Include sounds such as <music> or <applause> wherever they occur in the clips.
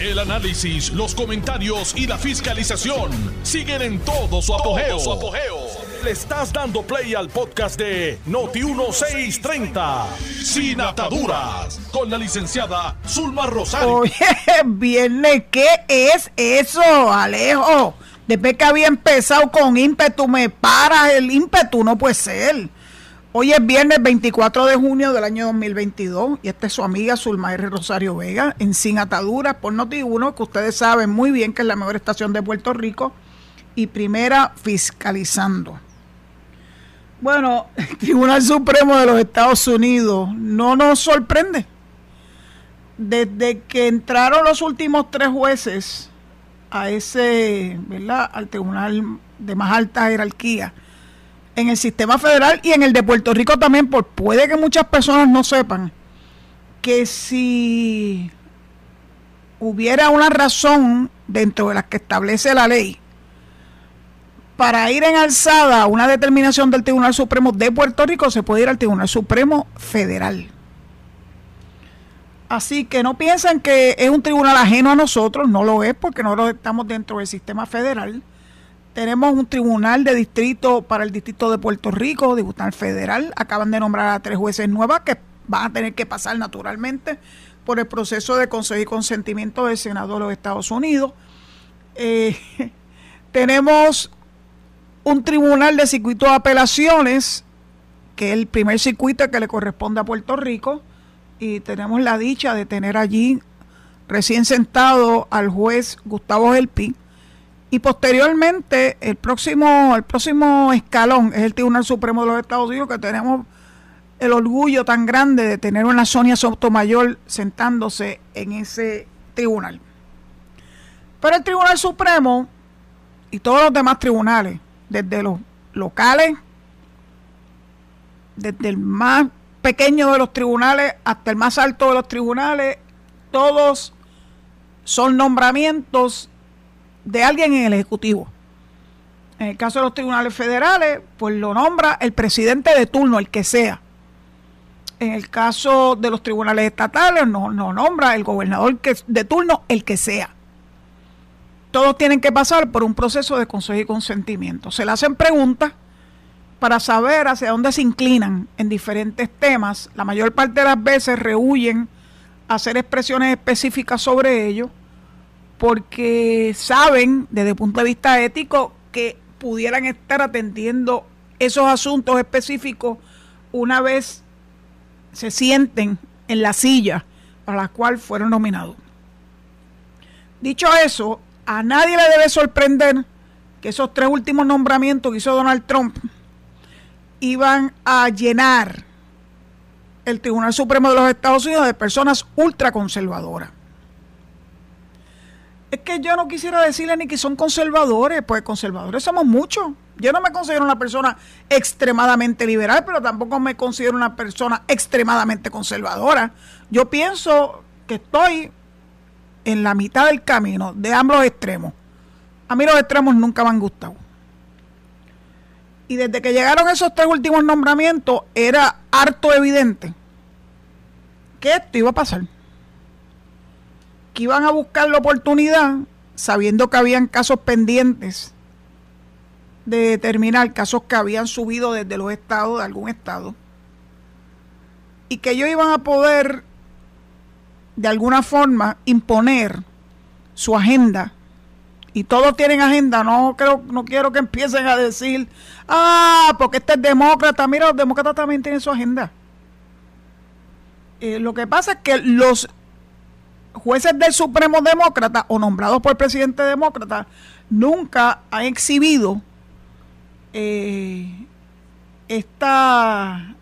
El análisis, los comentarios y la fiscalización siguen en todo su apogeo. Le estás dando play al podcast de Noti1630, Sin Ataduras, con la licenciada Zulma Rosario. Oye, <laughs> viernes, ¿qué es eso, Alejo? Después que había empezado con ímpetu, me paras el ímpetu, no puede ser. Hoy es viernes 24 de junio del año 2022 y esta es su amiga Zulma R. Rosario Vega en Sin Ataduras por Noti1, que ustedes saben muy bien que es la mejor estación de Puerto Rico y primera fiscalizando. Bueno, el Tribunal Supremo de los Estados Unidos no nos sorprende. Desde que entraron los últimos tres jueces a ese, ¿verdad? Al tribunal de más alta jerarquía en el sistema federal y en el de Puerto Rico también, por puede que muchas personas no sepan que si hubiera una razón dentro de las que establece la ley para ir en alzada a una determinación del Tribunal Supremo de Puerto Rico, se puede ir al Tribunal Supremo Federal. Así que no piensen que es un tribunal ajeno a nosotros, no lo es porque nosotros estamos dentro del sistema federal. Tenemos un tribunal de distrito para el distrito de Puerto Rico, tribunal federal. Acaban de nombrar a tres jueces nuevas que van a tener que pasar naturalmente por el proceso de conseguir consentimiento del Senado de los Estados Unidos. Eh, <laughs> tenemos un tribunal de circuito de apelaciones, que es el primer circuito que le corresponde a Puerto Rico y tenemos la dicha de tener allí recién sentado al juez Gustavo Gelpi y posteriormente el próximo el próximo escalón es el Tribunal Supremo de los Estados Unidos que tenemos el orgullo tan grande de tener una Sonia Sotomayor sentándose en ese tribunal. Pero el Tribunal Supremo y todos los demás tribunales, desde los locales, desde el más pequeño de los tribunales hasta el más alto de los tribunales, todos son nombramientos de alguien en el Ejecutivo. En el caso de los tribunales federales, pues lo nombra el presidente de turno, el que sea. En el caso de los tribunales estatales, no, no nombra el gobernador que, de turno, el que sea. Todos tienen que pasar por un proceso de consejo y consentimiento. Se le hacen preguntas para saber hacia dónde se inclinan en diferentes temas. La mayor parte de las veces rehuyen hacer expresiones específicas sobre ello porque saben desde el punto de vista ético que pudieran estar atendiendo esos asuntos específicos una vez se sienten en la silla para la cual fueron nominados. Dicho eso, a nadie le debe sorprender que esos tres últimos nombramientos que hizo Donald Trump iban a llenar el Tribunal Supremo de los Estados Unidos de personas ultraconservadoras. Es que yo no quisiera decirle ni que son conservadores, pues conservadores somos muchos. Yo no me considero una persona extremadamente liberal, pero tampoco me considero una persona extremadamente conservadora. Yo pienso que estoy en la mitad del camino de ambos extremos. A mí los extremos nunca me han gustado. Y desde que llegaron esos tres últimos nombramientos, era harto evidente que esto iba a pasar. Que iban a buscar la oportunidad, sabiendo que habían casos pendientes de determinar casos que habían subido desde los estados, de algún estado, y que ellos iban a poder, de alguna forma, imponer su agenda y todos tienen agenda, no creo, no quiero que empiecen a decir, ah, porque este es demócrata, mira, los demócratas también tienen su agenda. Eh, lo que pasa es que los jueces del Supremo Demócrata o nombrados por el presidente demócrata nunca han exhibido eh, esta,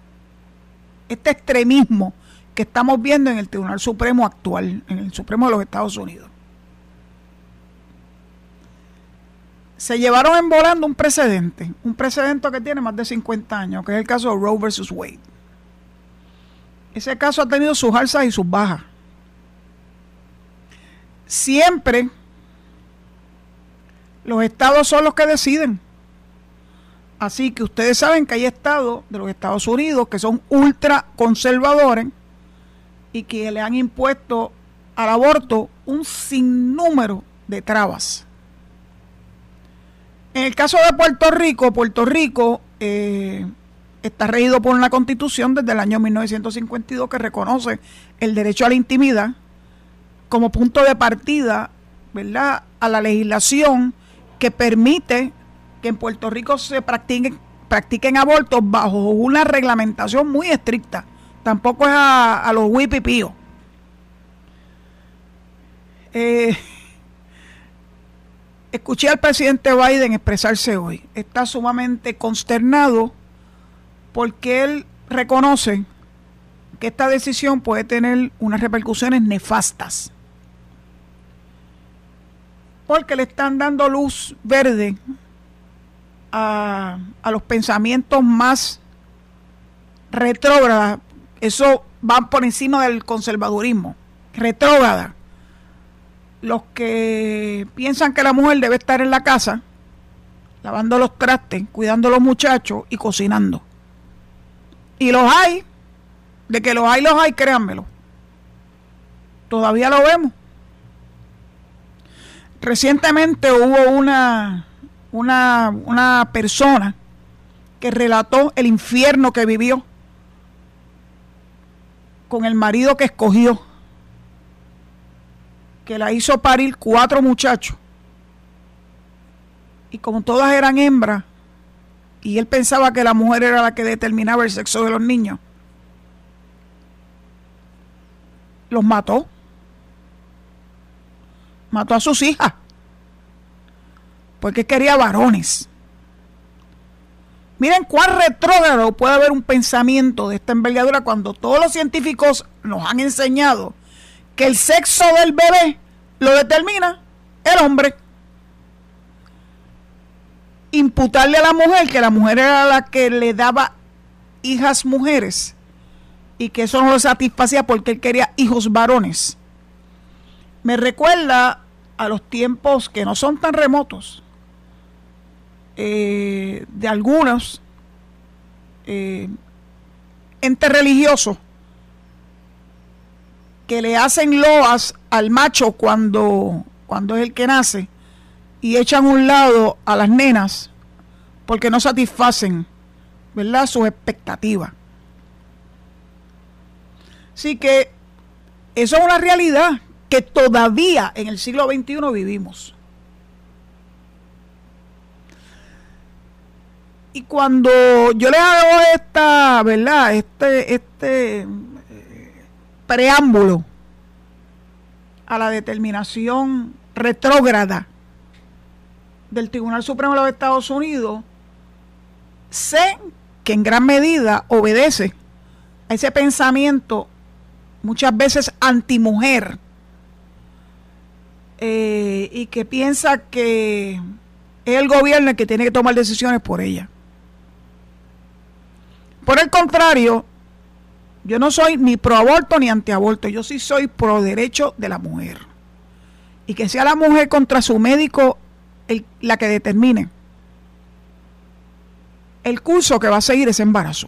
este extremismo que estamos viendo en el Tribunal Supremo actual, en el Supremo de los Estados Unidos. se llevaron en volando un precedente, un precedente que tiene más de 50 años, que es el caso de Roe versus Wade. Ese caso ha tenido sus alzas y sus bajas. Siempre los estados son los que deciden. Así que ustedes saben que hay estados de los Estados Unidos que son ultra conservadores y que le han impuesto al aborto un sinnúmero de trabas. En el caso de Puerto Rico, Puerto Rico eh, está regido por una constitución desde el año 1952 que reconoce el derecho a la intimidad como punto de partida, ¿verdad?, a la legislación que permite que en Puerto Rico se practiquen, practiquen abortos bajo una reglamentación muy estricta. Tampoco es a, los huipipíos. Eh, <laughs> escuché al presidente Biden expresarse hoy. Está sumamente consternado porque él reconoce que esta decisión puede tener unas repercusiones nefastas. Porque le están dando luz verde a, los pensamientos más retrógradas. Eso va por encima del conservadurismo. Retrógrada los que piensan que la mujer debe estar en la casa, lavando los trastes, cuidando a los muchachos y cocinando. Y los hay, de que los hay, los hay, créanmelo. Todavía lo vemos. Recientemente hubo una, una, una persona que relató el infierno que vivió con el marido que escogió que la hizo parir cuatro muchachos. Y como todas eran hembras, y él pensaba que la mujer era la que determinaba el sexo de los niños, los mató. Mató a sus hijas. Porque quería varones. Miren cuán retrógrado puede haber un pensamiento de esta envergadura cuando todos los científicos nos han enseñado que el sexo del bebé lo determina el hombre. Imputarle a la mujer que la mujer era la que le daba hijas mujeres y que eso no lo satisfacía porque él quería hijos varones. Me recuerda a los tiempos que no son tan remotos eh, de algunos eh, religiosos que le hacen loas al macho cuando, cuando es el que nace y echan un lado a las nenas porque no satisfacen ¿verdad? sus expectativas. Así que eso es una realidad que todavía en el siglo XXI vivimos. Y cuando yo le hago esta, ¿verdad? Este, este preámbulo a la determinación retrógrada del Tribunal Supremo de los Estados Unidos, sé que en gran medida obedece a ese pensamiento muchas veces antimujer eh, y que piensa que es el gobierno el que tiene que tomar decisiones por ella. Por el contrario, yo no soy ni pro aborto ni antiaborto, yo sí soy pro derecho de la mujer. Y que sea la mujer contra su médico la que determine el curso que va a seguir ese embarazo.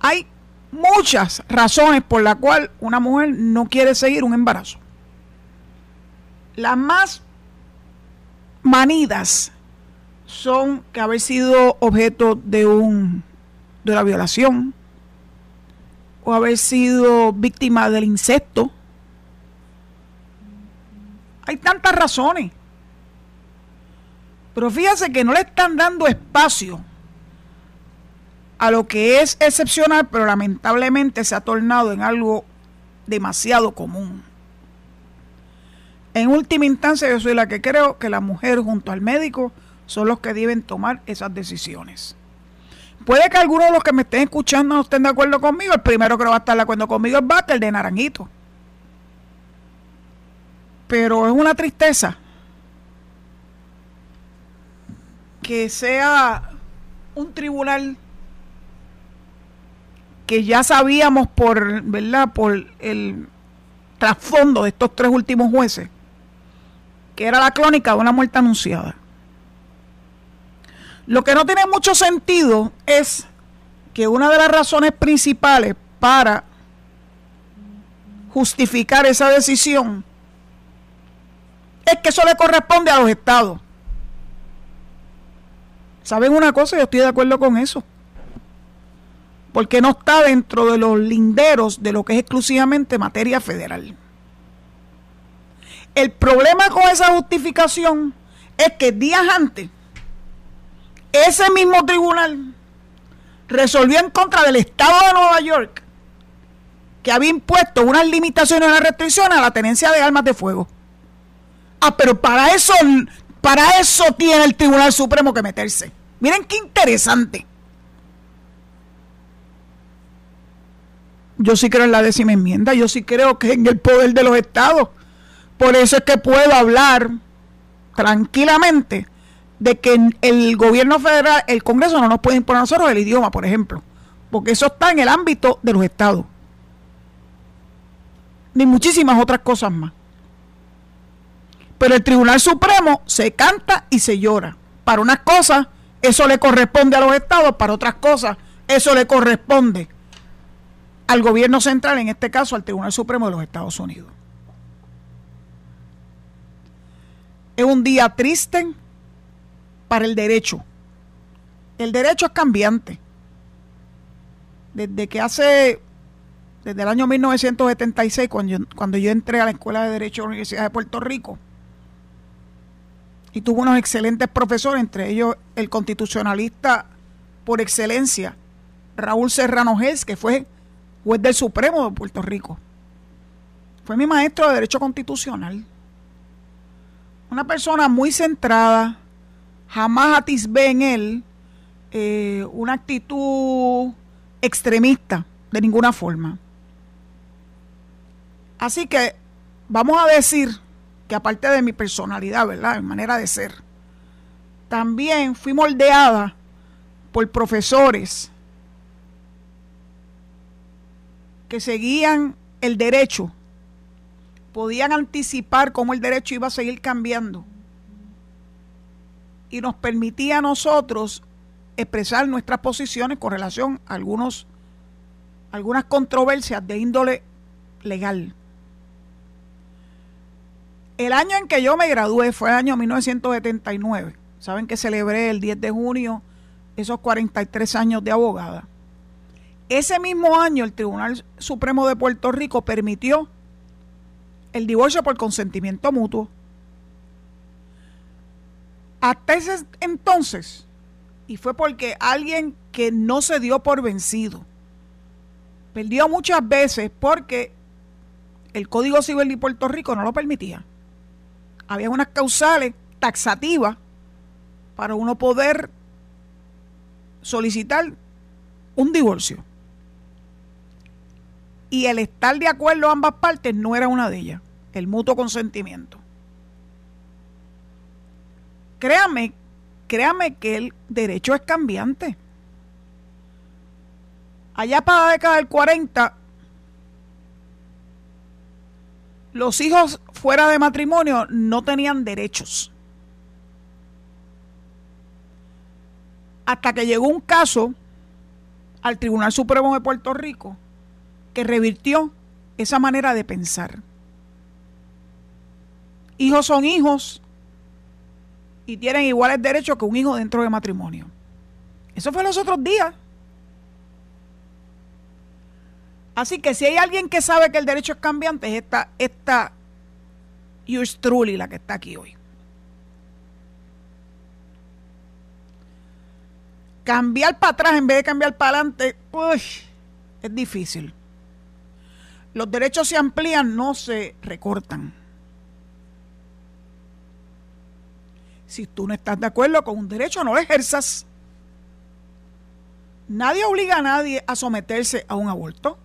Hay muchas razones por las cuales una mujer no quiere seguir un embarazo. Las más manidas son que haber sido objeto de un de la violación o haber sido víctima del insecto. Hay tantas razones. Pero fíjese que no le están dando espacio a lo que es excepcional, pero lamentablemente se ha tornado en algo demasiado común. En última instancia, yo soy la que creo que la mujer junto al médico son los que deben tomar esas decisiones. Puede que algunos de los que me estén escuchando no estén de acuerdo conmigo. El primero que no va a estar de acuerdo conmigo es Baca, el de Naranjito. Pero es una tristeza que sea un tribunal que ya sabíamos por, ¿verdad? Por el trasfondo de estos tres últimos jueces, que era la crónica de una muerte anunciada. Lo que no tiene mucho sentido es que una de las razones principales para justificar esa decisión es que eso le corresponde a los estados. ¿Saben una cosa? Yo estoy de acuerdo con eso. Porque no está dentro de los linderos de lo que es exclusivamente materia federal. El problema con esa justificación es que días antes, ese mismo tribunal resolvió en contra del Estado de Nueva York que había impuesto unas limitaciones unas restricciones a la tenencia de armas de fuego. Ah, pero para eso, para eso tiene el Tribunal Supremo que meterse. Miren qué interesante. Yo sí creo en la décima enmienda, yo sí creo que en el poder de los estados. Por eso es que puedo hablar tranquilamente de que el gobierno federal, el Congreso no nos puede imponer a nosotros el idioma, por ejemplo, porque eso está en el ámbito de los estados. Ni muchísimas otras cosas más. Pero el Tribunal Supremo se canta y se llora. Para unas cosas, eso le corresponde a los estados, para otras cosas, eso le corresponde al gobierno central, en este caso al Tribunal Supremo de los Estados Unidos. Es un día triste para el derecho. El derecho es cambiante. Desde que hace, desde el año 1976, cuando yo, cuando yo entré a la Escuela de Derecho de la Universidad de Puerto Rico, y tuve unos excelentes profesores, entre ellos el constitucionalista por excelencia, Raúl Serrano Gés, que fue juez del Supremo de Puerto Rico. Fue mi maestro de Derecho Constitucional. Una persona muy centrada, jamás atisbé en él eh, una actitud extremista de ninguna forma. Así que vamos a decir que aparte de mi personalidad, ¿verdad? Mi manera de ser, también fui moldeada por profesores que seguían el derecho, podían anticipar cómo el derecho iba a seguir cambiando y nos permitía a nosotros expresar nuestras posiciones con relación a algunos, algunas controversias de índole legal. El año en que yo me gradué fue el año 1979. Saben que celebré el 10 de junio esos 43 años de abogada. Ese mismo año el Tribunal Supremo de Puerto Rico permitió el divorcio por consentimiento mutuo. Hasta ese entonces, y fue porque alguien que no se dio por vencido, perdió muchas veces porque el Código Civil de Puerto Rico no lo permitía. Había unas causales taxativas para uno poder solicitar un divorcio. Y el estar de acuerdo ambas partes no era una de ellas, el mutuo consentimiento. Créame, créame que el derecho es cambiante. Allá para la década del 40, los hijos fuera de matrimonio no tenían derechos. Hasta que llegó un caso al Tribunal Supremo de Puerto Rico que revirtió esa manera de pensar. Hijos son hijos y tienen iguales derechos que un hijo dentro de matrimonio. Eso fue los otros días. Así que si hay alguien que sabe que el derecho es cambiante, es esta, esta yours la que está aquí hoy. Cambiar para atrás en vez de cambiar para adelante, pues, es difícil. Los derechos se amplían, no se recortan. Si tú no estás de acuerdo con un derecho, no lo ejerzas. Nadie obliga a nadie a someterse a un aborto.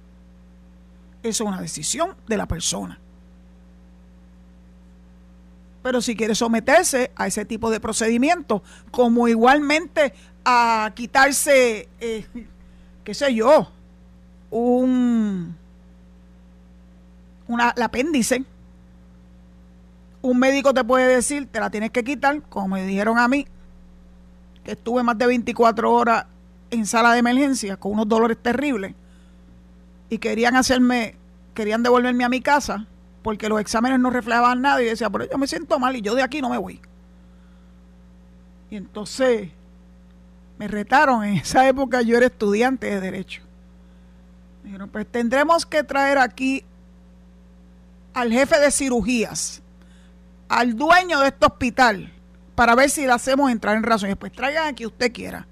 Eso es una decisión de la persona. Pero si quiere someterse a ese tipo de procedimiento, como igualmente a quitarse, eh, qué sé yo, un, una, el apéndice, un médico te puede decir, te la tienes que quitar, como me dijeron a mí, que estuve más de 24 horas en sala de emergencia con unos dolores terribles y querían hacerme querían devolverme a mi casa porque los exámenes no reflejaban nada y decía, pero yo me siento mal y yo de aquí no me voy. Y entonces me retaron, en esa época yo era estudiante de derecho. dijeron, pues tendremos que traer aquí al jefe de cirugías, al dueño de este hospital, para ver si le hacemos entrar en razón. Y después traigan aquí usted quiera.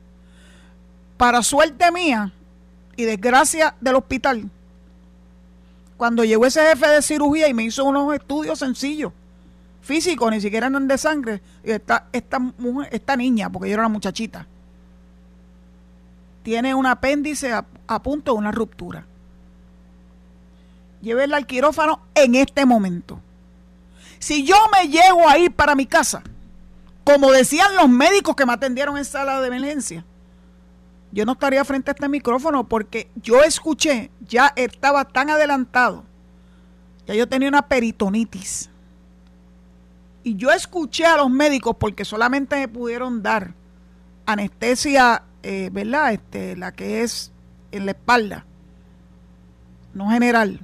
Para suerte mía y desgracia del hospital, cuando llegó ese jefe de cirugía y me hizo unos estudios sencillos, físicos, ni siquiera eran de sangre, y esta, esta, mujer, esta niña, porque yo era una muchachita, tiene un apéndice a, punto de una ruptura. Llévela al quirófano en este momento. Si yo me llego a ir para mi casa, como decían los médicos que me atendieron en sala de emergencia, yo no estaría frente a este micrófono porque yo escuché, ya estaba tan adelantado, ya yo tenía una peritonitis. Y yo escuché a los médicos porque solamente me pudieron dar anestesia, eh, ¿verdad? Este, la que es en la espalda, no general.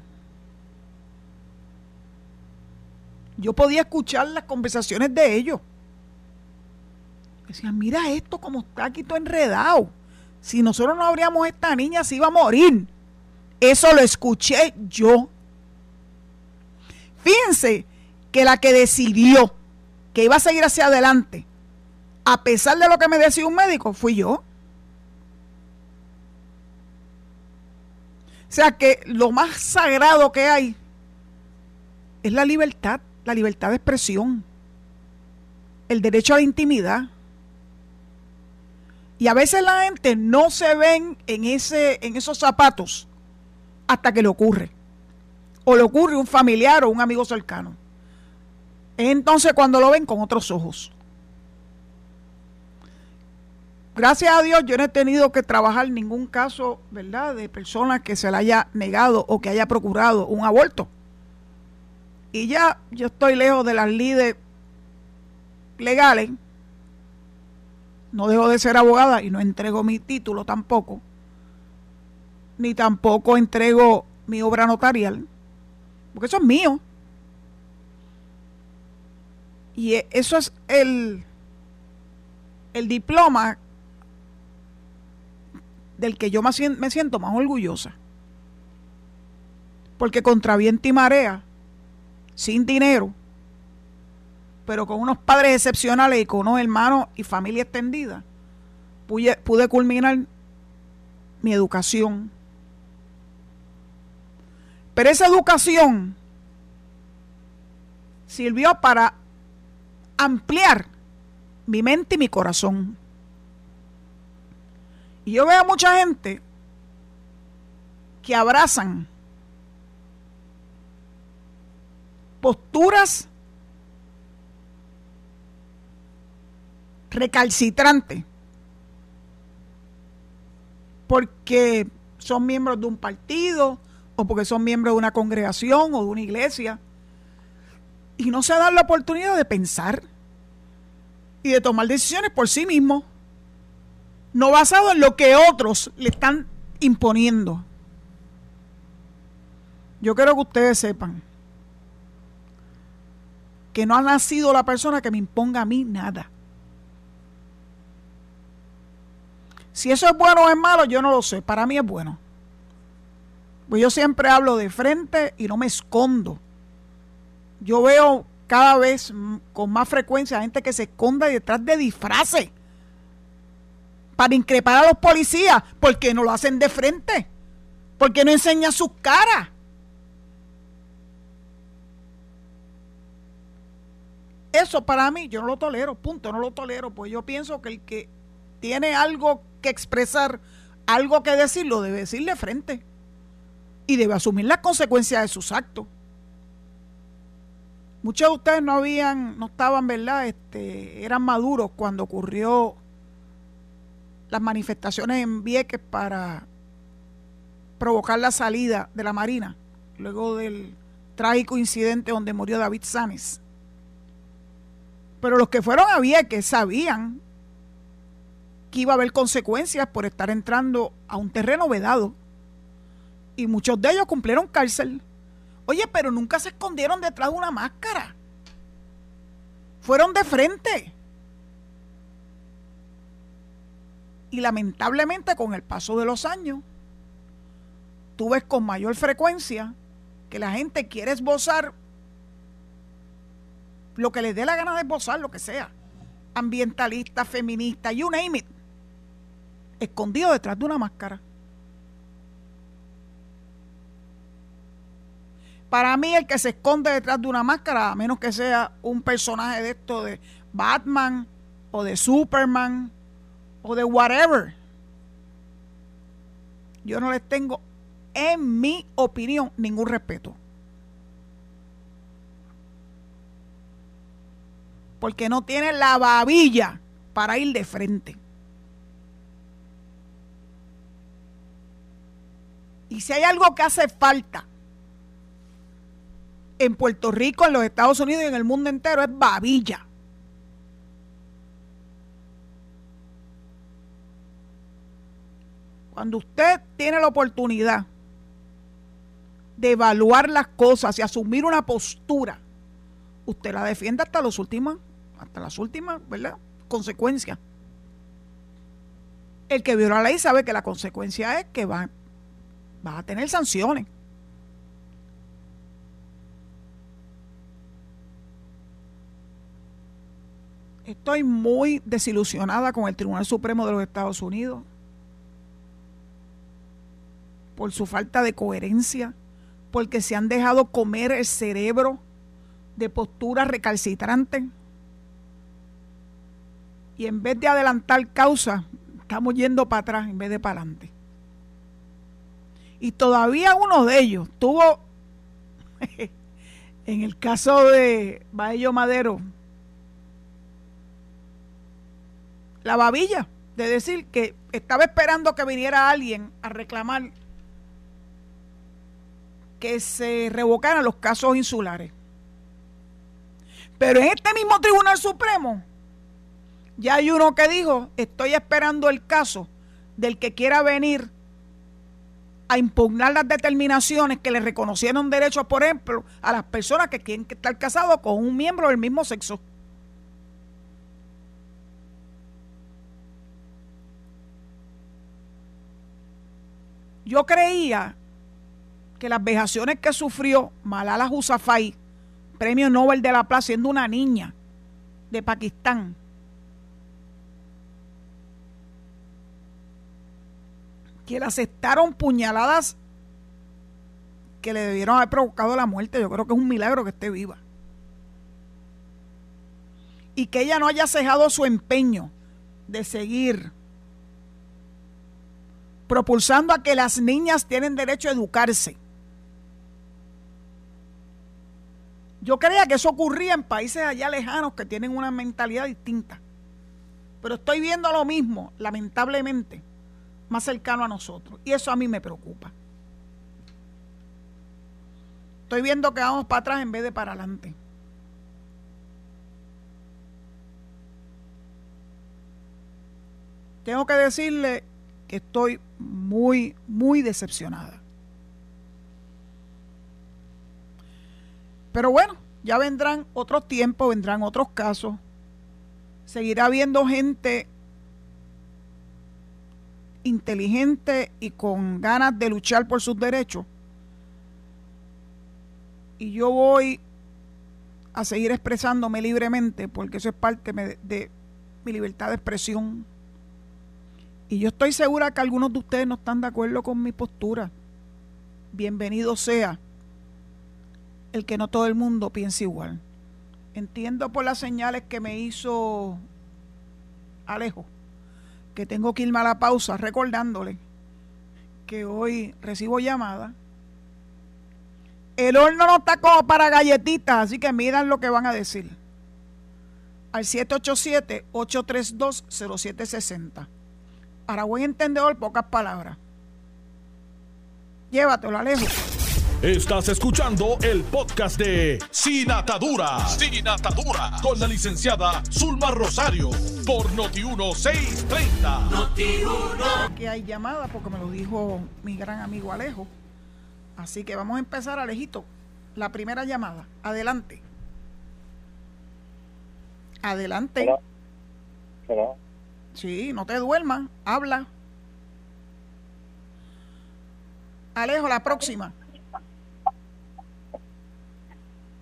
Yo podía escuchar las conversaciones de ellos. Decían, mira esto como está aquí todo enredado si nosotros no abríamos esta niña, se iba a morir. Eso lo escuché yo. Fíjense que la que decidió que iba a seguir hacia adelante, a pesar de lo que me decía un médico, fui yo. O sea que lo más sagrado que hay es la libertad, la libertad de expresión, el derecho a la intimidad. Y a veces la gente no se ven en, ese, en esos zapatos hasta que le ocurre. O le ocurre un familiar o un amigo cercano. Entonces cuando lo ven con otros ojos. Gracias a Dios yo no he tenido que trabajar ningún caso, ¿verdad?, de persona que se le haya negado o que haya procurado un aborto. Y ya yo estoy lejos de las lides legales no dejo de ser abogada y no entrego mi título tampoco, ni tampoco entrego mi obra notarial, porque eso es mío. Y e, eso es el, el diploma del que yo me siento más orgullosa. Porque contra viento y marea, sin dinero, pero con unos padres excepcionales y con unos hermanos y familia extendida, pude, culminar mi educación. Pero esa educación sirvió para ampliar mi mente y mi corazón. Y yo veo a mucha gente que abrazan posturas recalcitrante porque son miembros de un partido o porque son miembros de una congregación o de una iglesia y no se dan la oportunidad de pensar y de tomar decisiones por sí mismos, no basado en lo que otros le están imponiendo. Yo quiero que ustedes sepan que no ha nacido la persona que me imponga a mí nada. Si eso es bueno o es malo, yo no lo sé. Para mí es bueno. Pues yo siempre hablo de frente y no me escondo. Yo veo cada vez con más frecuencia gente que se esconda detrás de disfraces para increpar a los policías. porque no lo hacen de frente? porque no enseñan sus caras? Eso para mí yo no lo tolero, punto, no lo tolero, pues yo pienso que el que tiene algo que expresar, algo que decir, lo debe decirle frente. Y debe asumir las consecuencias de sus actos. Muchos de ustedes no habían, no estaban, ¿verdad? Este, eran maduros cuando ocurrió las manifestaciones en Vieques para provocar la salida de la Marina, luego del trágico incidente donde murió David Sanes. Pero los que fueron a Vieques sabían que iba a haber consecuencias por estar entrando a un terreno vedado. Y muchos de ellos cumplieron cárcel. Oye, pero nunca se escondieron detrás de una máscara. Fueron de frente. Y lamentablemente con el paso de los años, tú ves con mayor frecuencia que la gente quiere esbozar lo que les dé la gana de esbozar, lo que sea. Ambientalista, feminista, you name it. Escondido detrás de una máscara. Para mí el que se esconde detrás de una máscara, a menos que sea un personaje de esto de Batman o de Superman o de whatever, yo no les tengo, en mi opinión, ningún respeto. Porque no tiene la babilla para ir de frente. Y si hay algo que hace falta en Puerto Rico, en los Estados Unidos y en el mundo entero es babilla. Cuando usted tiene la oportunidad de evaluar las cosas y asumir una postura, usted la defiende hasta los últimos, hasta las últimas, ¿verdad? Consecuencias. El que viola la ley sabe que la consecuencia es que va, va a tener sanciones. Estoy muy desilusionada con el Tribunal Supremo de los Estados Unidos por su falta de coherencia, porque se han dejado comer el cerebro de posturas recalcitrantes. Y en vez de adelantar causa, estamos yendo para atrás en vez de para adelante. Y todavía uno de ellos tuvo, <laughs> en el caso de Baello Madero, la babilla de decir que estaba esperando que viniera alguien a reclamar que se revocaran los casos insulares. Pero en este mismo Tribunal Supremo ya hay uno que dijo, estoy esperando el caso del que quiera venir a impugnar las determinaciones que le reconocieron derechos, por ejemplo, a las personas que quieren estar casados con un miembro del mismo sexo. Yo creía que las vejaciones que sufrió Malala Yousafzai, premio Nobel de la Paz, siendo una niña de Pakistán, que le aceptaron puñaladas que le debieron haber provocado la muerte. Yo creo que es un milagro que esté viva. Y que ella no haya cejado su empeño de seguir propulsando a que las niñas tienen derecho a educarse. Yo creía que eso ocurría en países allá lejanos que tienen una mentalidad distinta. Pero estoy viendo lo mismo, lamentablemente, más cercano a nosotros. Y eso a mí me preocupa. Estoy viendo que vamos para atrás en vez de para adelante. Tengo que decirle estoy muy, muy decepcionada. Pero bueno, ya vendrán otros tiempos, vendrán otros casos. Seguirá habiendo gente inteligente y con ganas de luchar por sus derechos. Y yo voy a seguir expresándome libremente porque eso es parte de, de mi libertad de expresión. Y yo estoy segura que algunos de ustedes no están de acuerdo con mi postura. Bienvenido sea el que no todo el mundo piense igual. Entiendo por las señales que me hizo Alejo que tengo que irme a la pausa recordándole que hoy recibo llamada. El horno no está como para galletitas, así que miran lo que van a decir. Al 787-832-0760 para buen entendedor, pocas palabras. Llévatelo, Alejo. Estás escuchando el podcast de Sin Atadura. Sin Atadura. Con la licenciada Zulma Rosario. Por Noti1630. Noti1. Que hay llamada porque me lo dijo mi gran amigo Alejo. Así que vamos a empezar, Alejito. la primera llamada. Adelante. Adelante. Sí, no te duermas, habla. Alejo, la próxima.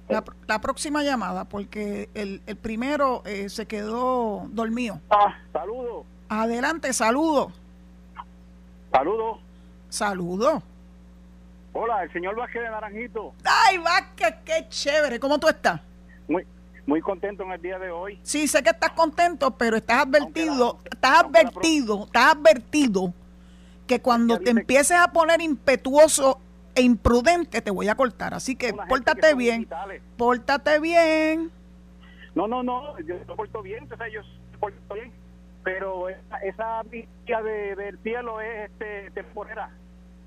La, próxima llamada, porque el, primero eh, se quedó dormido. Ah, saludo. Adelante, saludo. Saludo. Saludo. Hola, el señor Vázquez de Naranjito. Ay, Vázquez, qué chévere. ¿Cómo tú estás? Muy, muy contento en el día de hoy. Sí, sé que estás contento, pero estás advertido, estás advertido, estás advertido que cuando te empieces a poner impetuoso e imprudente te voy a cortar. Así que pórtate bien. Pórtate bien. No, no, no, yo me porto bien, entonces yo me porto bien. Pero esa, esa de, del cielo es este, temporera,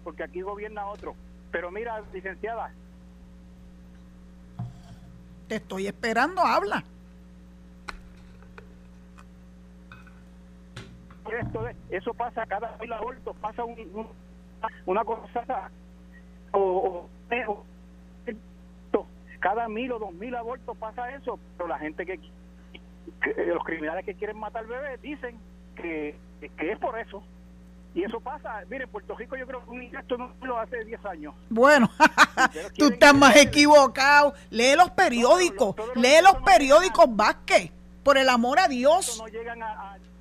porque aquí gobierna otro. Pero mira, licenciada. Te estoy esperando, habla. Esto, eso pasa cada mil abortos, pasa un, una cosa o, cada mil o dos mil abortos pasa eso, pero la gente que, los criminales que quieren matar bebés dicen que, que es por eso. Y eso pasa, mire, Puerto Rico yo creo que un esto no lo hace 10 años. Bueno, <laughs> tú estás más equivocado. Lee los periódicos, lee los periódicos Vázquez, por el amor a Dios.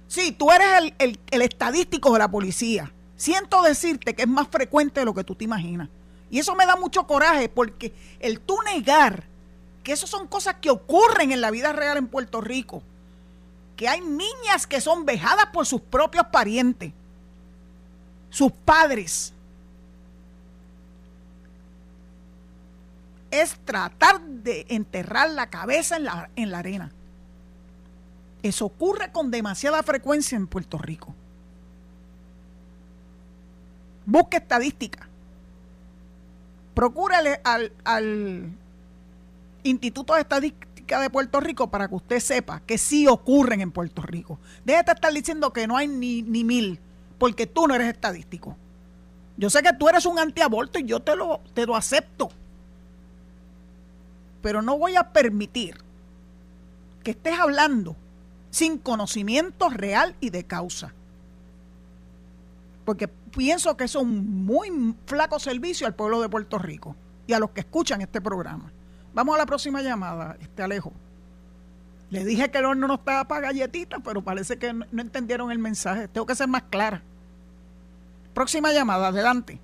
Sí, tú eres el, el, el estadístico de la policía. Siento decirte que es más frecuente de lo que tú te imaginas. Y eso me da mucho coraje porque el tú negar que eso son cosas que ocurren en la vida real en Puerto Rico, que hay niñas que son vejadas por sus propios parientes, sus padres. Es tratar de enterrar la cabeza en la, en la arena. Eso ocurre con demasiada frecuencia en Puerto Rico. Busque estadística. Procúrale al, al Instituto de Estadística de Puerto Rico para que usted sepa que sí ocurren en Puerto Rico. Déjate estar diciendo que no hay ni, ni mil porque tú no eres estadístico. Yo sé que tú eres un antiaborto y yo te lo, te lo acepto. Pero no voy a permitir que estés hablando sin conocimiento real y de causa. Porque pienso que es un muy flaco servicio al pueblo de Puerto Rico y a los que escuchan este programa. Vamos a la próxima llamada, este Alejo. Le dije que el horno no estaba para galletitas, pero parece que no entendieron el mensaje. Tengo que ser más clara. Próxima llamada, adelante.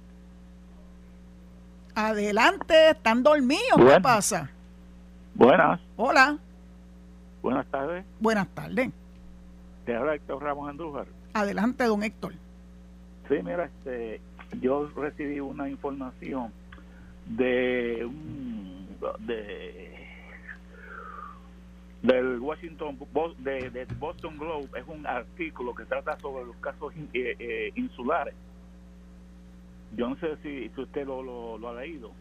Adelante, están dormidos, ¿qué pasa? Buenas. Hola. Buenas tardes. Buenas tardes. Te habla Héctor Ramos Andújar. Adelante, don Héctor. Sí, mira, este, yo recibí una información de un, de del Washington de, de, Boston Globe es un artículo que trata sobre los casos eh, eh, insulares. Yo no sé si, si usted lo, lo, ha leído,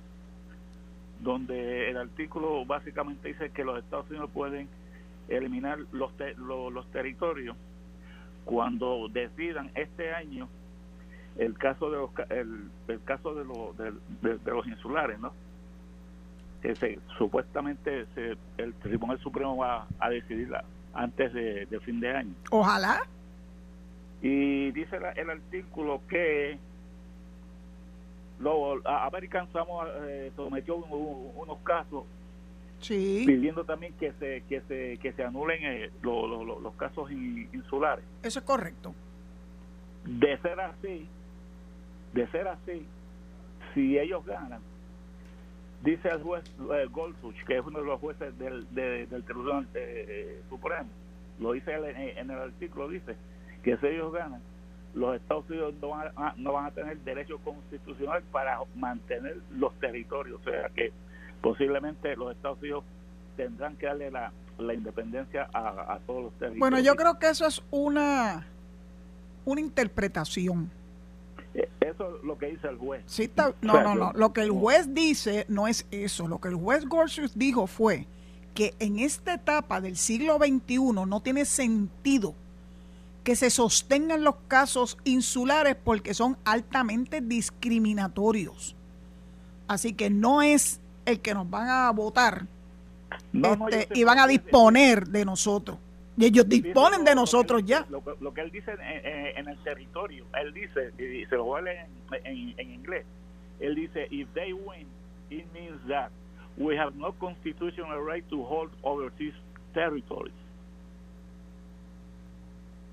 donde el artículo básicamente dice que los Estados Unidos pueden eliminar los, los, territorios cuando decidan este año el caso de los el, el caso de, los de, los insulares no que se, supuestamente se, el Tribunal Supremo va a decidirla antes de, fin de año. Ojalá. Y dice el artículo que lo, American Samoa eh, sometió unos casos pidiendo también que se que se que se anulen eh, los casos insulares. Eso es correcto. De ser así de ser así si ellos ganan dice el juez eh, que es uno de los jueces del, del Tribunal eh, Supremo lo dice él en el artículo dice que si ellos ganan los Estados Unidos no van, a, no van a tener derecho constitucional para mantener los territorios. O sea que posiblemente los Estados Unidos tendrán que darle la, independencia a, todos los territorios. Bueno, yo creo que eso es una, una interpretación. Eso es lo que dice el juez. Sí, no, no, no. Lo que el juez dice no es eso. Lo que el juez Gorsuch dijo fue que en esta etapa del siglo XXI no tiene sentido que se sostengan los casos insulares porque son altamente discriminatorios. Así que no es el que nos van a votar este, y van a disponer de nosotros. Y ellos disponen de nosotros ya. Lo, que él dice en, el territorio, él dice, y se lo voy a leer en, en, inglés, él dice, if they win, it means that we have no constitutional right to hold overseas territories.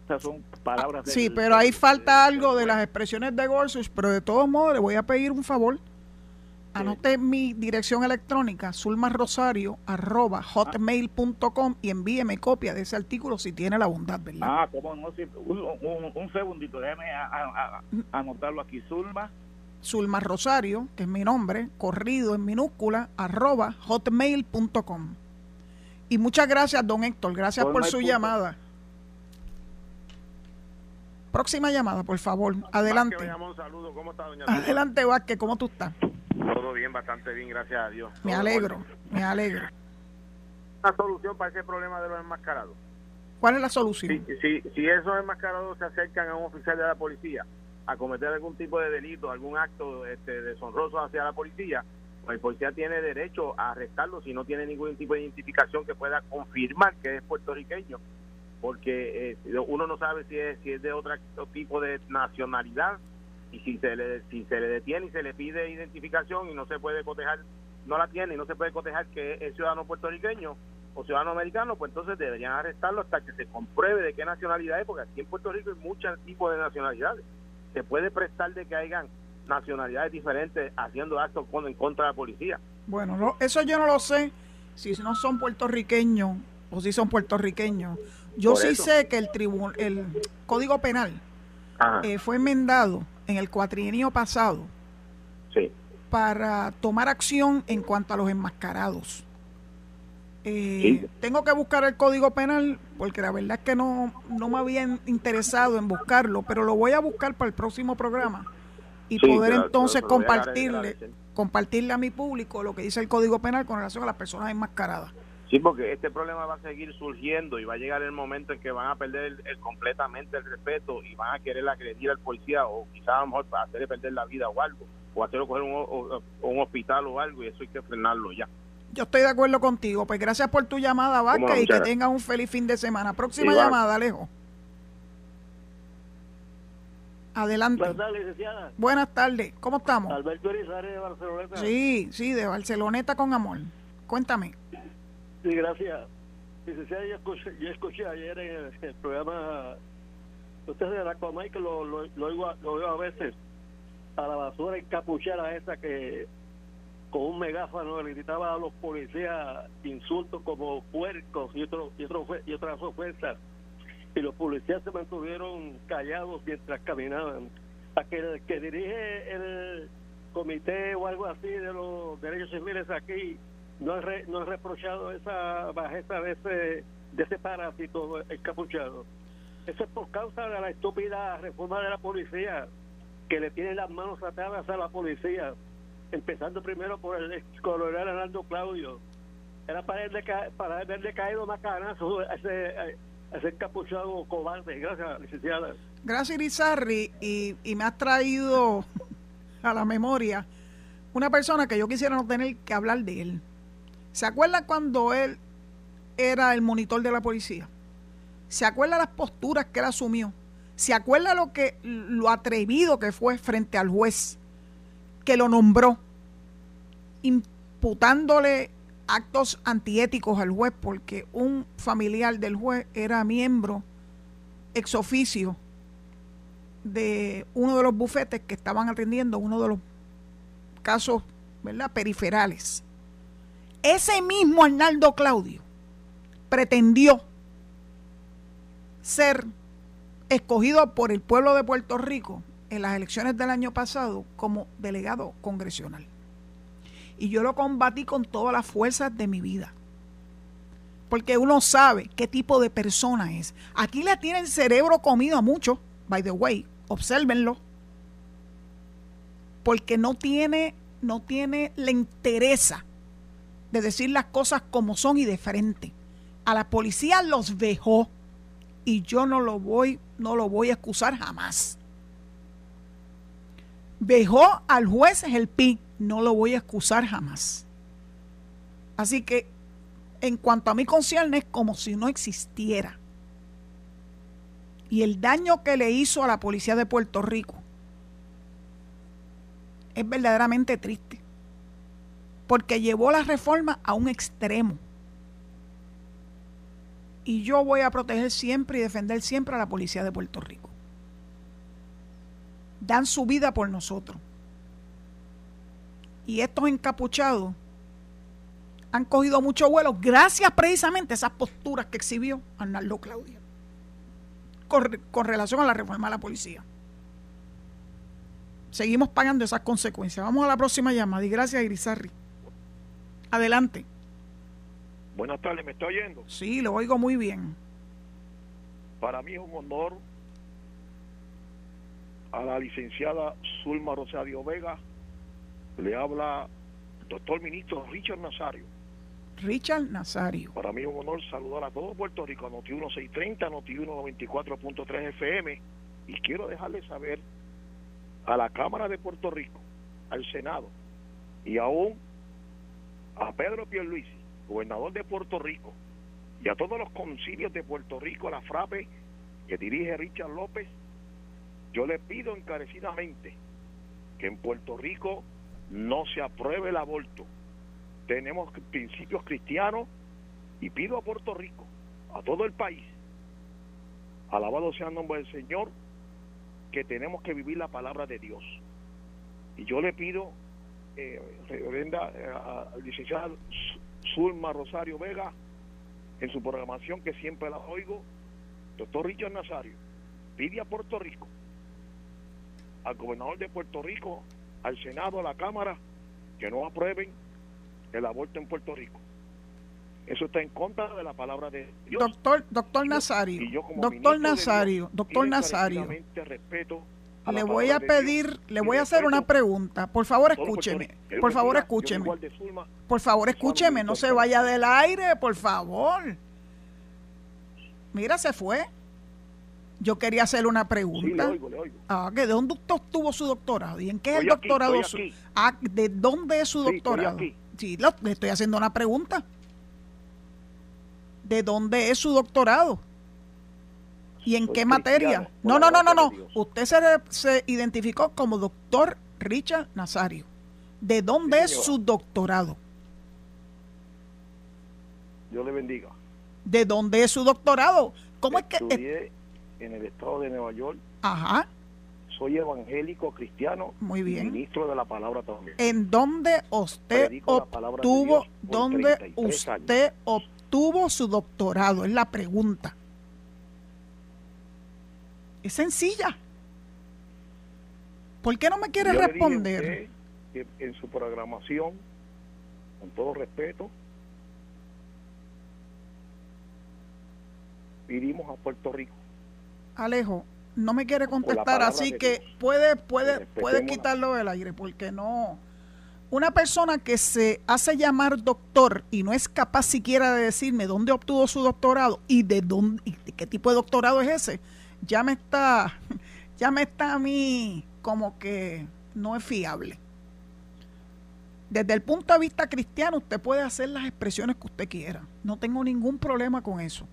Estas son palabras. Sí, pero ahí falta algo de las expresiones de Gorsuch, pero de todos modos le voy a pedir un favor Anote mi dirección electrónica, hotmail.com y envíeme copia de ese artículo si tiene la bondad, ¿verdad? Ah, cómo no, un, segundito, déjeme anotarlo aquí, Zulma. Zulma Rosario, que es mi nombre, corrido en minúscula, arroba hotmail.com. Y muchas gracias, don Héctor, gracias por, su llamada. Próxima llamada, por favor. Adelante. Adelante, Vázquez, ¿cómo tú estás? Todo bien, bastante bien, gracias a Dios. Me alegro, me alegro. ¿Una solución para ese problema de los enmascarados? ¿Cuál es la solución? Si, si, esos enmascarados se acercan a un oficial de la policía a cometer algún tipo de delito, algún acto este, deshonroso hacia la policía, pues el policía tiene derecho a arrestarlo si no tiene ningún tipo de identificación que pueda confirmar que es puertorriqueño, porque eh, uno no sabe si es, si es de otro tipo de nacionalidad y si se le si se le detiene y se le pide identificación y no se puede cotejar no la tiene y no se puede cotejar que es ciudadano puertorriqueño o ciudadano americano pues entonces deberían arrestarlo hasta que se compruebe de qué nacionalidad es porque aquí en Puerto Rico hay muchos tipos de nacionalidades. Se puede prestar de que hayan nacionalidades diferentes haciendo actos en contra de la policía. Bueno eso yo no lo sé si no son puertorriqueños o si son puertorriqueños. Yo sí sé que el tribunal el código penal eh, fue enmendado en el cuatrienio pasado para tomar acción en cuanto a los enmascarados. Eh, tengo que buscar el código penal porque la verdad es que no, no me había interesado en buscarlo, pero lo voy a buscar para el próximo programa y poder entonces compartirle, compartirle a mi público lo que dice el código penal con relación a las personas enmascaradas. Sí, porque este problema va a seguir surgiendo y va a llegar el momento en que van a perder el, completamente el respeto y van a querer agredir al policía o quizás a lo mejor para hacerle perder la vida o algo, o hacerlo coger un, un hospital o algo y eso hay que frenarlo ya. Yo estoy de acuerdo contigo. Pues gracias por tu llamada, Vaca, y que tengas un feliz fin de semana. Próxima llamada, Alejo. Adelante. Buenas tardes, licenciada. Buenas tardes. ¿Cómo estamos? Alberto Irizarry de Barceloneta. Sí, sí, de Barceloneta con amor. Cuéntame. Sí, gracias. Licenciada, yo escuché, yo escuché ayer en el, programa, usted de la Comay, que lo, lo, lo, oigo, lo a veces, a la basura encapuchada esa que con un megáfono le gritaba a los policías insultos como puercos y, otro, y, otro, y otras ofensas. Y los policías se mantuvieron callados mientras caminaban. A que, que dirige el comité o algo así de los derechos civiles aquí no he, reprochado esa bajeza de ese, de ese parásito encapuchado. Eso es por causa de la estúpida reforma de la policía, que le tiene las manos atadas a la policía, empezando primero por el ex coronel Arnaldo Claudio. Era para haberle, para haberle caído más canazo a ese, ese encapuchado cobarde. Gracias, licenciada. Gracias, Irizarri, y, y me has traído a la memoria una persona que yo quisiera no tener que hablar de él ¿Se acuerda cuando él era el monitor de la policía? ¿Se acuerda las posturas que él asumió? ¿Se acuerda lo que lo atrevido que fue frente al juez que lo nombró imputándole actos antiéticos al juez porque un familiar del juez era miembro ex oficio de uno de los bufetes que estaban atendiendo uno de los casos, ¿verdad? periferales. Ese mismo Arnaldo Claudio pretendió ser escogido por el pueblo de Puerto Rico en las elecciones del año pasado como delegado congresional. Y yo lo combatí con todas las fuerzas de mi vida. Porque uno sabe qué tipo de persona es. Aquí le tiene el cerebro comido a muchos, by the way, obsérvenlo. Porque no tiene, no tiene, le interesa de decir las cosas como son y de frente. A la policía los dejó y yo no lo voy, no lo voy a excusar jamás. Dejó al juez el pi, no lo voy a excusar jamás. Así que en cuanto a mí concierne es como si no existiera. Y el daño que le hizo a la policía de Puerto Rico es verdaderamente triste. Porque llevó la reforma a un extremo. Y yo voy a proteger siempre y defender siempre a la policía de Puerto Rico. Dan su vida por nosotros. Y estos encapuchados han cogido mucho vuelo gracias precisamente a esas posturas que exhibió Arnaldo Claudia con, relación a la reforma de la policía. Seguimos pagando esas consecuencias. Vamos a la próxima llamada y gracias, Irizarri. Adelante. Buenas tardes, ¿me está oyendo? Sí, lo oigo muy bien. Para mí es un honor a la licenciada Zulma Rosario Vega. Le habla el doctor ministro Richard Nazario. Richard Nazario. Para mí es un honor saludar a todo Puerto Rico, Noti 1630, Noti 194.3 FM. Y quiero dejarle saber a la Cámara de Puerto Rico, al Senado y aún a Pedro Pierluisi, gobernador de Puerto Rico, y a todos los concilios de Puerto Rico, la FRAPE que dirige Richard López, yo le pido encarecidamente que en Puerto Rico no se apruebe el aborto. Tenemos principios cristianos y pido a Puerto Rico, a todo el país, alabado sea el nombre del Señor, que tenemos que vivir la palabra de Dios. Y yo le pido, eh, reverenda, eh, licenciada Zulma Rosario Vega, en su programación que siempre la oigo, doctor Richard Nazario, pide a Puerto Rico, al gobernador de Puerto Rico, al Senado, a la Cámara, que no aprueben el aborto en Puerto Rico. Eso está en contra de la palabra de Dios. Doctor, doctor Nazario, doctor Nazario, doctor Nazario, respeto le voy a pedir, le voy a hacer una pregunta. Por favor, escúcheme. Por favor, escúcheme. Por favor, escúcheme. No se vaya del aire, por favor. Mira, se fue. Yo quería hacerle una pregunta. Ah, ¿de dónde obtuvo su doctorado? ¿Y en qué es el doctorado? Ah, ¿de dónde es su doctorado? Sí, le estoy haciendo una pregunta. ¿De dónde es su doctorado? ¿Y en qué materia? No, no, no, no, no. Usted se, se, identificó como doctor Richard Nazario. ¿De dónde es su doctorado? Dios le bendiga. ¿De dónde es su doctorado? ¿Cómo es que...? Estudié en el estado de Nueva York. Ajá. Soy evangélico cristiano. Muy bien. Ministro de la palabra también. ¿En dónde usted obtuvo, dónde usted obtuvo su doctorado? Es la pregunta. Es sencilla. ¿Por qué no me quiere responder? en su programación, con todo respeto, vinimos a Puerto Rico. Alejo, no me quiere contestar, así que puede, puede, puede quitarlo del aire, porque no. Una persona que se hace llamar doctor y no es capaz siquiera de decirme dónde obtuvo su doctorado y de dónde y de qué tipo de doctorado es ese, ya me está, <laughs> ya me está a mí como que no es fiable. Desde el punto de vista cristiano, usted puede hacer las expresiones que usted quiera. No tengo ningún problema con eso.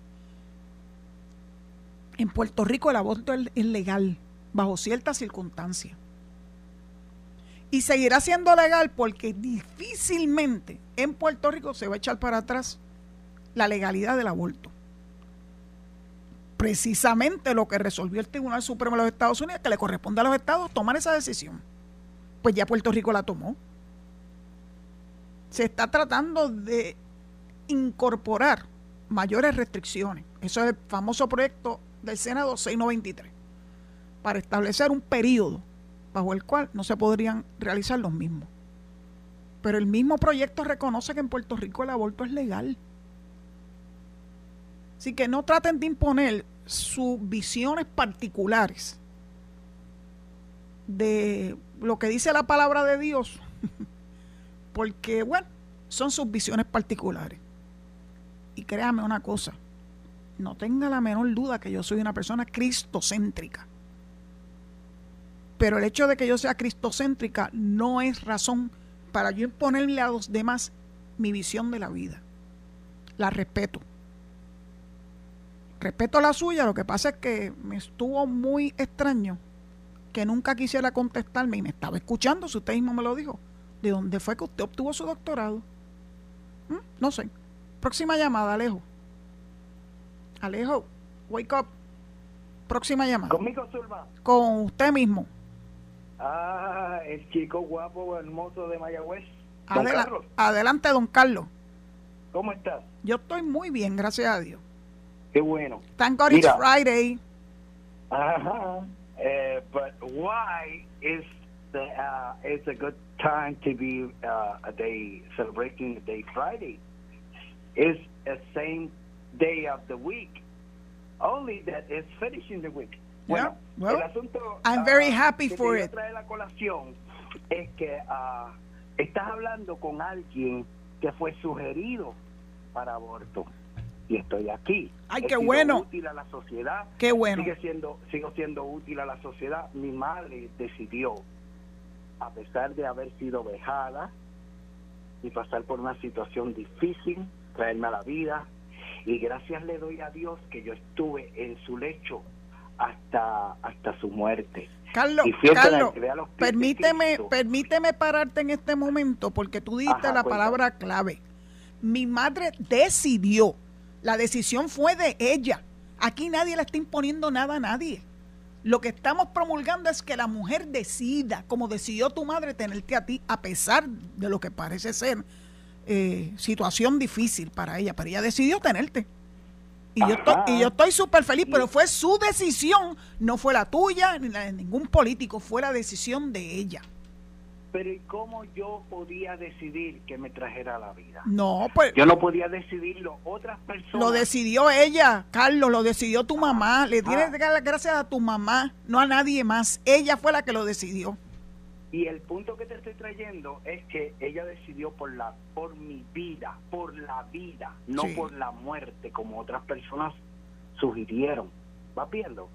En Puerto Rico el aborto es legal, bajo ciertas circunstancias. Y seguirá siendo legal porque difícilmente en Puerto Rico se va a echar para atrás la legalidad del aborto precisamente lo que resolvió el Tribunal Supremo de los Estados Unidos, que le corresponde a los estados tomar esa decisión. Pues ya Puerto Rico la tomó. Se está tratando de incorporar mayores restricciones. Eso es el famoso proyecto del Senado 693, para establecer un periodo bajo el cual no se podrían realizar los mismos. Pero el mismo proyecto reconoce que en Puerto Rico el aborto es legal. Así que no traten de imponer sus visiones particulares de lo que dice la palabra de Dios, <laughs> porque, bueno, son sus visiones particulares. Y créame una cosa, no tenga la menor duda que yo soy una persona cristocéntrica. Pero el hecho de que yo sea cristocéntrica no es razón para yo imponerle a los demás mi visión de la vida. La respeto. Respeto la suya, lo que pasa es que me estuvo muy extraño que nunca quisiera contestarme y me estaba escuchando, si usted mismo me lo dijo, de dónde fue que usted obtuvo su doctorado. ¿Mm? No sé. Próxima llamada, Alejo. Alejo, wake up. Próxima llamada. ¿Conmigo, Zulma? Con usted mismo. Ah, el chico guapo, hermoso de Mayagüez. Adela adelante, don Carlos. ¿Cómo estás? Yo estoy muy bien, gracias a Dios. Qué bueno. Thank God it's Friday. Ajá. Uh, but why is the, uh, it's a good time to be uh, a day celebrating the day Friday? It's the same day of the week, only that it's finishing the week. Bueno, well, el asunto, I'm very uh, happy que for it. Trae la colación es que uh, estás hablando con alguien que fue sugerido para aborto y estoy aquí. Ay, qué bueno. útil a la sociedad. Qué bueno. Sigue siendo, sigo siendo útil a la sociedad. Mi madre decidió, a pesar de haber sido vejada y pasar por una situación difícil, traerme a la vida. Y gracias le doy a Dios que yo estuve en su lecho hasta, hasta su muerte. Carlos, Carlos permíteme, permíteme pararte en este momento porque tú diste la palabra clave. Mi madre decidió la decisión fue de ella. Aquí nadie le está imponiendo nada a nadie. Lo que estamos promulgando es que la mujer decida, como decidió tu madre tenerte a ti, a pesar de lo que parece ser eh, situación difícil para ella, pero ella decidió tenerte. Y yo, estoy, y yo estoy súper feliz, pero fue su decisión, no fue la tuya ni la de ningún político, fue la decisión de ella. Pero ¿y cómo yo podía decidir que me trajera la vida? No, pues... Yo no podía decidirlo, otras personas... Lo decidió ella, Carlos, lo decidió tu mamá. Le tienes que dar las gracias a tu mamá, no a nadie más. Ella fue la que lo decidió. Y el punto que te estoy trayendo es que ella decidió por la por mi vida, por la vida, no por la muerte, como otras personas sugirieron. ¿Vas viendo?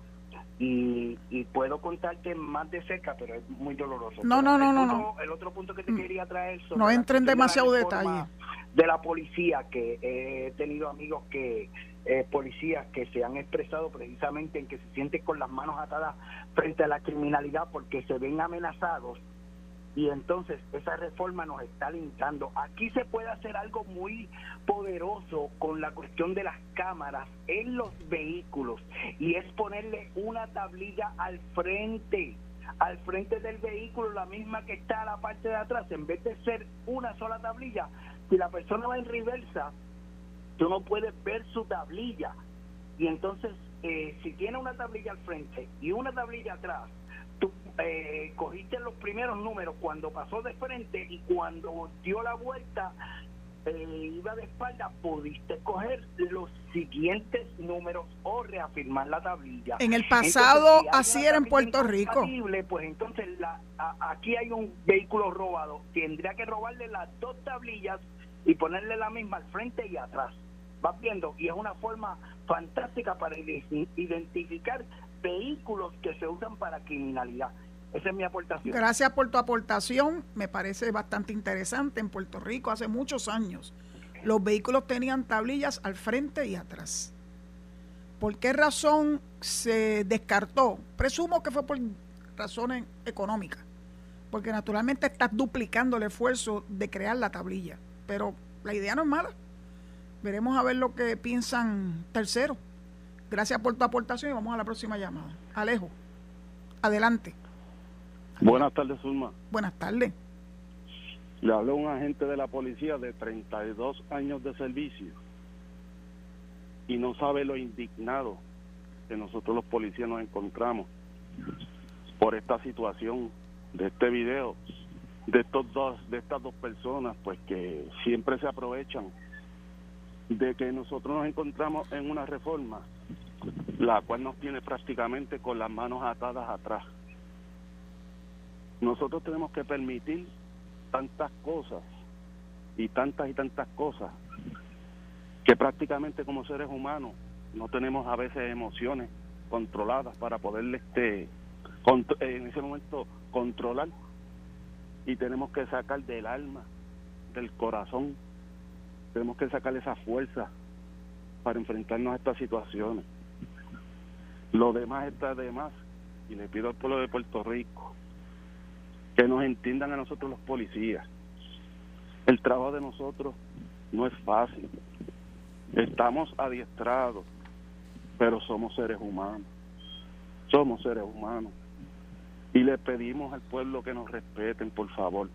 Y, puedo contarte más de cerca, pero es muy doloroso. No, no, no, no, El otro punto que te mm. quería traer sobre no entren demasiado detalle de la policía que he tenido amigos que eh, policías que se han expresado precisamente en que se sienten con las manos atadas frente a la criminalidad porque se ven amenazados y entonces esa reforma nos está limitando. Aquí se puede hacer algo muy poderoso con la cuestión de las cámaras en los vehículos y es ponerle una tablilla al frente al frente del vehículo, la misma que está a la parte de atrás, en vez de ser una sola tablilla, si la persona va en reversa, tú no puedes ver su tablilla. Y entonces, eh, si tiene una tablilla al frente y una tablilla atrás, tú eh, cogiste los primeros números cuando pasó de frente y cuando dio la vuelta eh, iba de espalda, pudiste coger los siguientes números o reafirmar la tablilla. En el pasado así era en Puerto Rico. Pues entonces la, aquí hay un vehículo robado, tendría que robarle las dos tablillas y ponerle la misma al frente y atrás. Vas viendo, y es una forma fantástica para identificar vehículos que se usan para criminalidad. Esa es mi aportación. Gracias por tu aportación. Me parece bastante interesante. En Puerto Rico hace muchos años los vehículos tenían tablillas al frente y atrás. ¿Por qué razón se descartó? Presumo que fue por razones económicas. Porque naturalmente estás duplicando el esfuerzo de crear la tablilla. Pero la idea no es mala. Veremos a ver lo que piensan terceros. Gracias por tu aportación y vamos a la próxima llamada. Alejo, adelante. Buenas tardes, Zulma. Buenas tardes. Le habló un agente de la policía de 32 años de servicio y no sabe lo indignado que nosotros los policías nos encontramos por esta situación de este video de estos dos de estas dos personas pues que siempre se aprovechan de que nosotros nos encontramos en una reforma la cual nos tiene prácticamente con las manos atadas atrás. Nosotros tenemos que permitir tantas cosas y tantas y tantas cosas que prácticamente como seres humanos no tenemos a veces emociones controladas para poder este en ese momento controlar y tenemos que sacar del alma, del corazón tenemos que sacar esa fuerza para enfrentarnos a estas situaciones. Lo demás está de más y le pido al pueblo de Puerto Rico que nos entiendan a nosotros los policías. El trabajo de nosotros no es fácil. Estamos adiestrados, pero somos seres humanos. Somos seres humanos. Y le pedimos al pueblo que nos respeten, por favor.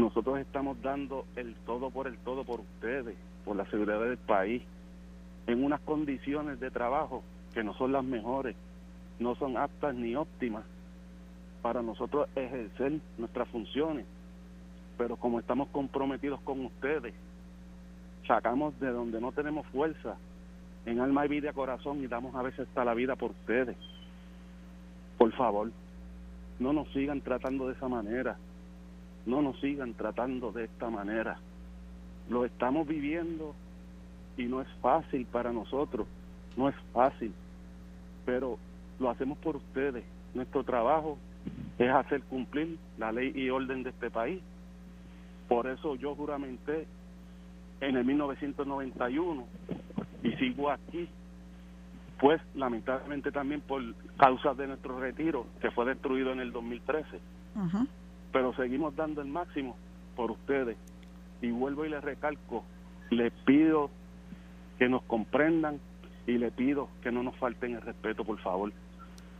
Nosotros estamos dando el todo por el todo por ustedes, por la seguridad del país, en unas condiciones de trabajo que no son las mejores, no son aptas ni óptimas para nosotros ejercer nuestras funciones. Pero como estamos comprometidos con ustedes, sacamos de donde no tenemos fuerza, en alma y vida corazón, y damos a veces hasta la vida por ustedes. Por favor, no nos sigan tratando de esa manera, no nos sigan tratando de esta manera. Lo estamos viviendo y no es fácil para nosotros, no es fácil, pero lo hacemos por ustedes. Nuestro trabajo es hacer cumplir la ley y orden de este país. Por eso yo juramenté en el 1991 y sigo aquí, pues lamentablemente también por causa de nuestro retiro, que fue destruido en el 2013. Pero seguimos dando el máximo por ustedes. Y vuelvo y les recalco, les pido que nos comprendan y le pido que no nos falten el respeto, por favor.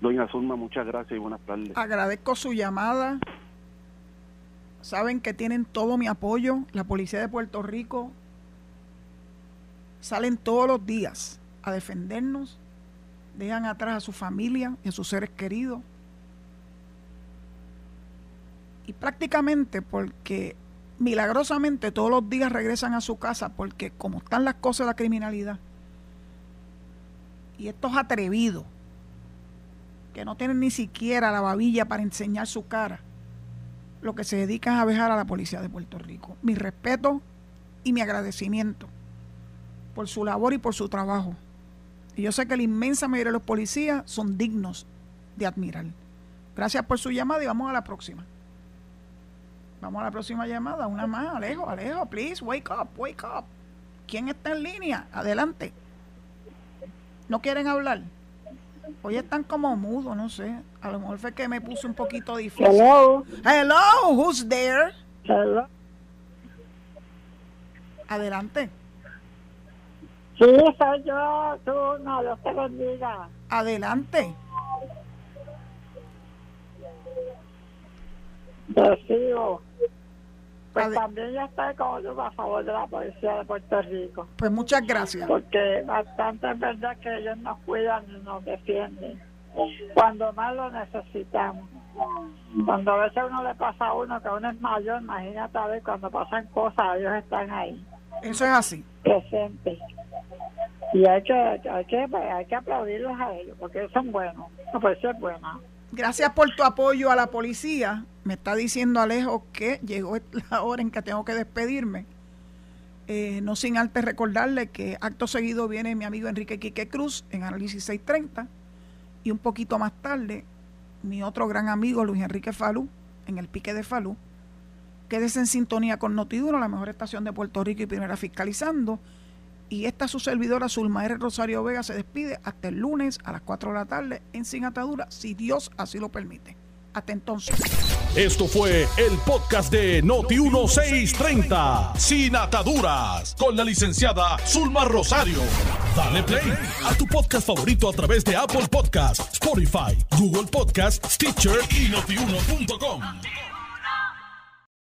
Doña Zulma, muchas gracias y buenas tardes. Agradezco su llamada. Saben que tienen todo mi apoyo. La Policía de Puerto Rico salen todos los días a defendernos. Dejan atrás a su familia y a sus seres queridos. Y prácticamente porque milagrosamente todos los días regresan a su casa porque como están las cosas de la criminalidad y estos atrevidos que no tienen ni siquiera la babilla para enseñar su cara, lo que se dedican a vejar a la policía de Puerto Rico. Mi respeto y mi agradecimiento por su labor y por su trabajo. Y yo sé que la inmensa mayoría de los policías son dignos de admirar. Gracias por su llamada y vamos a la próxima. Vamos a la próxima llamada, una más, Alejo, Alejo, please, wake up, wake up. ¿Quién está en línea? Adelante. ¿No quieren hablar? Hoy están como mudos, no sé. A lo mejor fue que me puse un poquito difícil. Hello. Hello, who's there? Hello. Adelante. Sí, soy yo, tú, no, Dios te bendiga. Adelante. Recibo. Pues también yo estoy como yo a favor de la policía de Puerto Rico. Pues muchas gracias. Porque bastante es verdad que ellos nos cuidan y nos defienden cuando más lo necesitamos. Cuando a veces uno le pasa a uno que uno es mayor, imagínate a ver cuando pasan cosas, ellos están ahí. Eso es así. Presentes. Y hay que, hay que, hay que aplaudirlos a ellos porque son buenos. La policía es buena. Gracias por tu apoyo a la policía. Me está diciendo Alejo que llegó la hora en que tengo que despedirme. Eh, no sin antes recordarle que acto seguido viene mi amigo Enrique Quique Cruz en Análisis 630 y un poquito más tarde mi otro gran amigo Luis Enrique Falú en el Pique de Falú. Quédese en sintonía con Notiduro, la mejor estación de Puerto Rico y primera fiscalizando. Y esta su servidora, Zulma R. Rosario Vega, se despide hasta el lunes a las 4 de la tarde en Sin Atadura, si Dios así lo permite. Hasta entonces. Esto fue el podcast de Noti1630, Sin Ataduras, con la licenciada Zulma Rosario. Dale play a tu podcast favorito a través de Apple Podcasts, Spotify, Google Podcasts, Stitcher y notiuno.com.